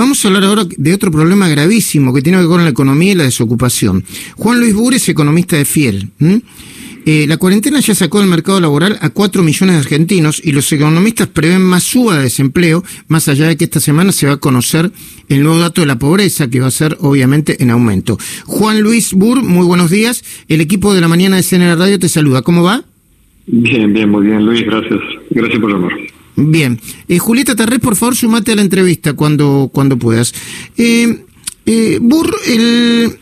Vamos a hablar ahora de otro problema gravísimo que tiene que ver con la economía y la desocupación. Juan Luis Bures, economista de Fiel. Eh, la cuarentena ya sacó del mercado laboral a 4 millones de argentinos y los economistas prevén más suba de desempleo, más allá de que esta semana se va a conocer el nuevo dato de la pobreza, que va a ser obviamente en aumento. Juan Luis Bur, muy buenos días. El equipo de la mañana de CNR Radio te saluda. ¿Cómo va? Bien, bien, muy bien, Luis. Gracias. Gracias por llamar. Bien. Eh, Julieta Tarrés, por favor, sumate a la entrevista cuando, cuando puedas. Eh, eh Bur, el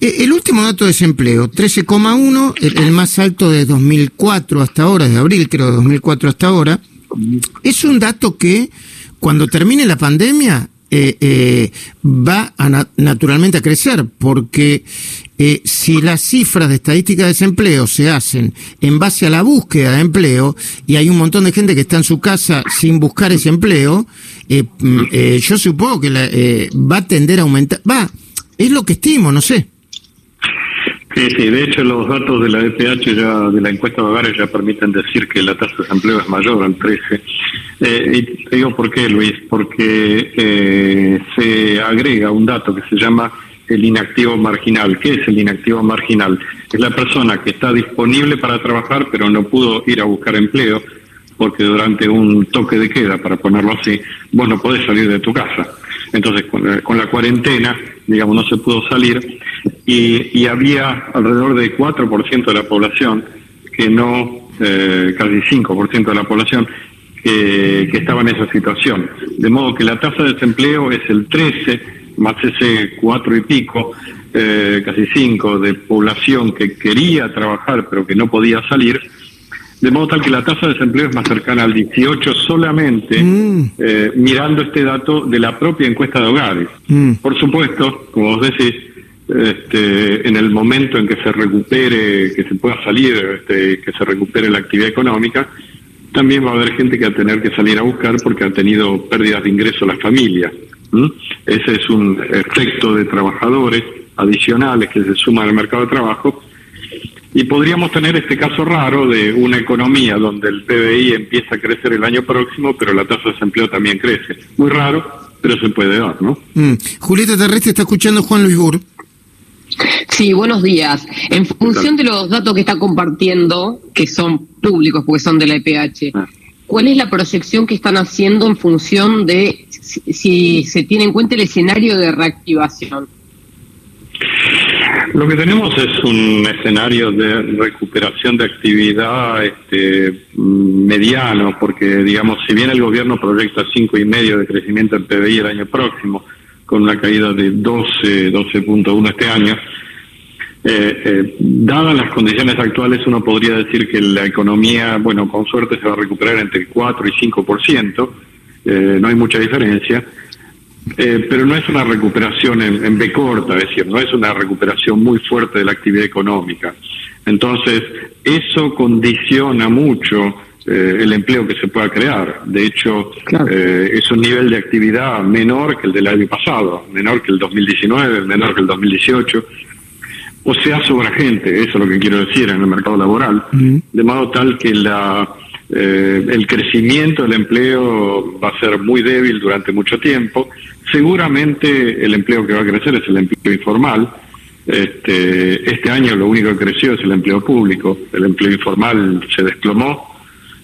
el último dato de desempleo, 13,1, el, más alto de 2004 hasta ahora, de abril creo, de 2004 hasta ahora, es un dato que cuando termine la pandemia va a naturalmente a crecer, porque si las cifras de estadística de desempleo se hacen en base a la búsqueda de empleo, y hay un montón de gente que está en su casa sin buscar ese empleo, mm, yo supongo que va a tender a aumentar. Va, es lo que estimo, no sé. Sí, sí, de hecho los datos de la EPH ya, de la encuesta de hogares ya permiten decir que la tasa de desempleo es mayor al 13. Eh, y te digo por qué, Luis, porque eh, se agrega un dato que se llama el inactivo marginal. ¿Qué es el inactivo marginal? Es la persona que está disponible para trabajar pero no pudo ir a buscar empleo porque durante un toque de queda, para ponerlo así, vos no podés salir de tu casa. Entonces, con, la cuarentena, digamos, no se pudo salir y, había alrededor de 4% de la población que no, eh, casi 5% de la población que, estaba en esa situación. De modo que la tasa de desempleo es el 13, más ese 4 y pico, eh, casi 5 de población que quería trabajar pero que no podía salir de modo tal que la tasa de desempleo es más cercana al 18 solamente mm. eh, mirando este dato de la propia encuesta de hogares. Mm. Por supuesto, como vos decís, este, en el momento en que se recupere, que se pueda salir, este, que se recupere la actividad económica, también va a haber gente que va a tener que salir a buscar porque ha tenido pérdidas de ingreso las familias. Ese es un efecto de trabajadores adicionales que se suman al mercado de trabajo y podríamos tener este caso raro de una economía donde el PBI empieza a crecer el año próximo, pero la tasa de desempleo también crece. Muy raro, pero se puede dar, ¿no? Mm. Julieta Terrestre está escuchando Juan Luis Bur. Sí, buenos días. En función de los datos que está compartiendo, que son públicos porque son de la EPH, ah. ¿cuál es la proyección que están haciendo en función de si se tiene en cuenta el escenario de reactivación? Lo que tenemos es un escenario de recuperación de actividad este, mediano, porque digamos, si bien el gobierno proyecta cinco y medio de crecimiento del PBI el año próximo, con una caída de 12, 12.1 este año, eh, eh, dadas las condiciones actuales, uno podría decir que la economía, bueno, con suerte se va a recuperar entre el 4 y 5%, eh, no hay mucha diferencia eh, pero no es una recuperación en, B corta, es decir, no es una recuperación muy fuerte de la actividad económica. Entonces, eso condiciona mucho eh, el empleo que se pueda crear. De hecho, eh, es un nivel de actividad menor que el del año pasado, menor que el 2019, menor que el 2018. O sea, sobra gente, eso es lo que quiero decir en el mercado laboral, de modo tal que la, el crecimiento del empleo va a ser muy débil durante mucho tiempo Seguramente el empleo que va a crecer es el empleo informal. Este, este año lo único que creció es el empleo público. El empleo informal se desplomó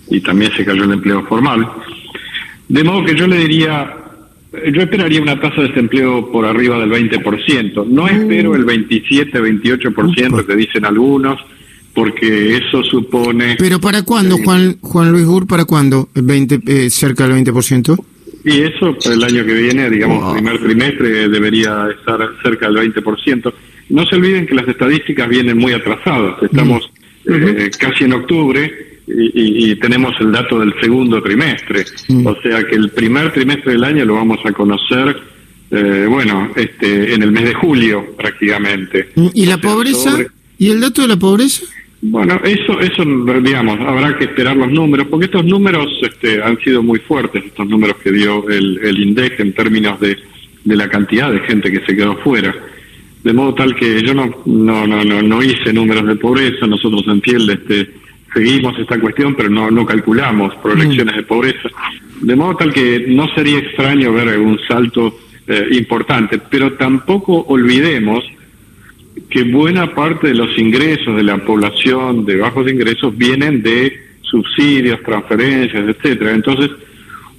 y también se cayó el empleo formal. De modo que yo le diría, yo esperaría una tasa de desempleo por arriba del 20%. No espero el 27, 28% que dicen algunos, porque eso supone... ¿Pero para cuándo, Juan, Juan Luis Gur, para cuándo? ¿El 20, eh, ¿Cerca del 20%? Y eso para el año que viene, digamos, primer trimestre, debería estar cerca del 20%. No se olviden que las estadísticas vienen muy atrasadas. Estamos eh, casi en octubre y, tenemos el dato del segundo trimestre. O sea que el primer trimestre del año lo vamos a conocer, eh, bueno, este, en el mes de julio prácticamente. ¿Y la pobreza? ¿Y el dato de la pobreza? Bueno, eso, eso digamos, habrá que esperar los números, porque estos números este, han sido muy fuertes, estos números que dio el, el INDEC en términos de, de la cantidad de gente que se quedó fuera. De modo tal que yo no, no, no, no, hice números de pobreza, nosotros en Fiel este, seguimos esta cuestión, pero no, no calculamos proyecciones de pobreza. De modo tal que no sería extraño ver un salto eh, importante, pero tampoco olvidemos que buena parte de los ingresos de la población de bajos ingresos vienen de subsidios, transferencias, etcétera. Entonces,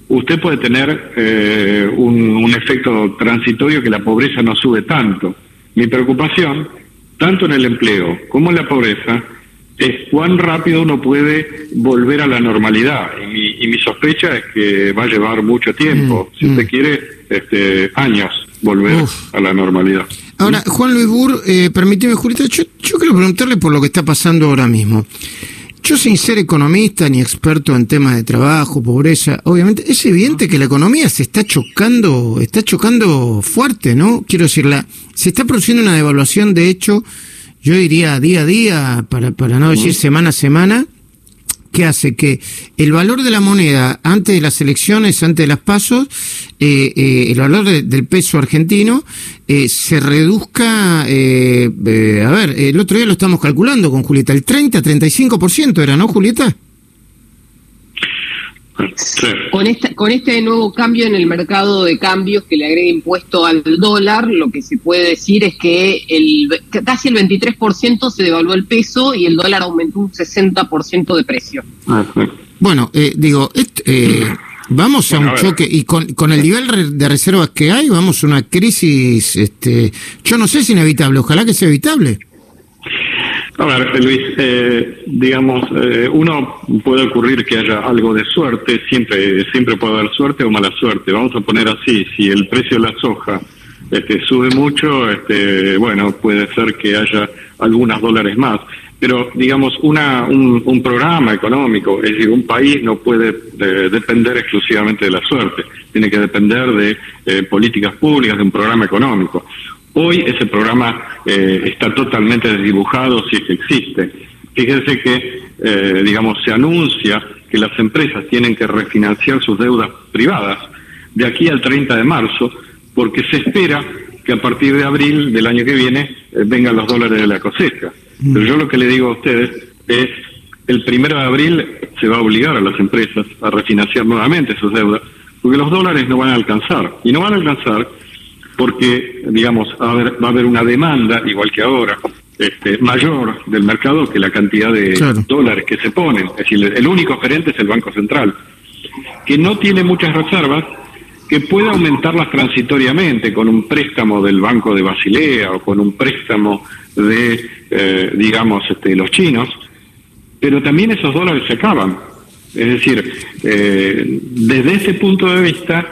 usted puede tener eh, un, un efecto transitorio que la pobreza no sube tanto. Mi preocupación, tanto en el empleo como en la pobreza, es cuán rápido uno puede volver a la normalidad. Y mi, y mi sospecha es que va a llevar mucho tiempo, Mm, si usted mm. quiere, este, años volver Uf. a la normalidad. Ahora, Juan Luis Burr, eh, permíteme, Julita, yo, yo quiero preguntarle por lo que está pasando ahora mismo. Yo sin ser economista ni experto en temas de trabajo, pobreza, obviamente es evidente que la economía se está chocando, está chocando fuerte, ¿no? Quiero decir, la, se está produciendo una devaluación, de hecho, yo diría día a día, para, para no decir semana a semana, que hace que el valor de la moneda antes de las elecciones, antes de las pasos, eh, eh, el valor de- del peso argentino eh, se reduzca, eh, eh, a ver, el otro día lo estamos calculando con Julieta, el 30-35% era, ¿no, Julieta? Sí. Con este, con este nuevo cambio en el mercado de cambios que le agrega impuesto al dólar, lo que se puede decir es que el, casi el 23% se devaluó el peso y el dólar aumentó un 60% de precio. Bueno, eh, digo, eh, vamos a Bueno, un a choque y con, con el nivel de reservas que hay, vamos a una crisis, este, yo no sé si inevitable, ojalá que sea evitable. A ver, Luis, eh, digamos, eh, uno puede ocurrir que haya algo de suerte, siempre siempre puede haber suerte o mala suerte. Vamos a poner así, si el precio de la soja este, sube mucho, este, bueno, puede ser que haya algunos dólares más. Pero, digamos, una, un, un programa económico, es decir, un país no puede eh, depender exclusivamente de la suerte, tiene que depender de eh, políticas públicas, de un programa económico. Hoy ese programa eh, está totalmente desdibujado, si es que existe. Fíjense que, eh, digamos, se anuncia que las empresas tienen que refinanciar sus deudas privadas de aquí al 30 de marzo, porque se espera que a partir de abril del año que viene eh, vengan los dólares de la cosecha. Pero yo lo que le digo a ustedes es, el primero de abril se va a obligar a las empresas a refinanciar nuevamente sus deudas, porque los dólares no van a alcanzar. Y no van a alcanzar porque, digamos, va a haber, va a haber una demanda, igual que ahora, este, mayor del mercado que la cantidad de Claro. dólares que se ponen. Es decir, el único gerente es el Banco Central, que no tiene muchas reservas, que puede aumentarlas transitoriamente con un préstamo del Banco de Basilea o con un préstamo de, eh, digamos, este, los chinos, pero también esos dólares se acaban. Es decir, eh, desde ese punto de vista,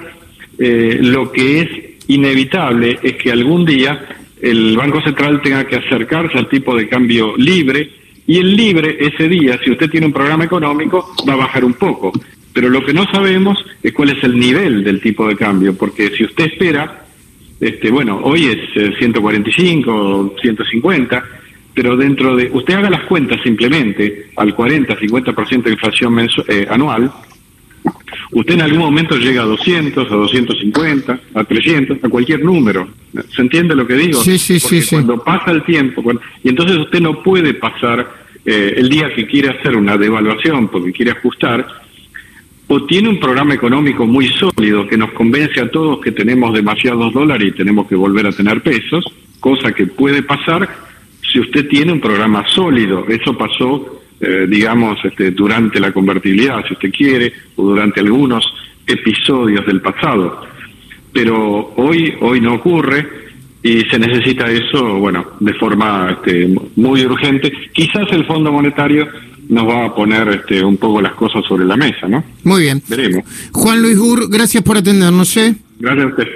eh, lo que es inevitable es que algún día el Banco Central tenga que acercarse al tipo de cambio libre y el libre ese día, si usted tiene un programa económico, va a bajar un poco. Pero lo que no sabemos es cuál es el nivel del tipo de cambio, porque si usted espera, este, bueno, hoy es eh, 145, 150, pero dentro de, usted haga las cuentas simplemente al 40, 50% de inflación mensu- eh, anual, usted en algún momento llega a 200, a 250, a 300, a cualquier número. ¿Se entiende lo que digo? Sí, sí, Porque sí, sí. Cuando pasa el tiempo, cuando- y entonces usted no puede pasar eh, el día que quiere hacer una devaluación porque quiere ajustar, o tiene un programa económico muy sólido que nos convence a todos que tenemos demasiados dólares y tenemos que volver a tener pesos, cosa que puede pasar si usted tiene un programa sólido. Eso pasó, eh, digamos, este, durante la convertibilidad, si usted quiere, o durante algunos episodios del pasado. Pero hoy, hoy no ocurre y se necesita eso, bueno, de forma este, muy urgente. Quizás el Fondo Monetario nos va a poner este, un poco las cosas sobre la mesa, ¿no? Muy bien. Veremos. Juan Luis Burr, gracias por atendernos, ¿eh? Gracias a usted.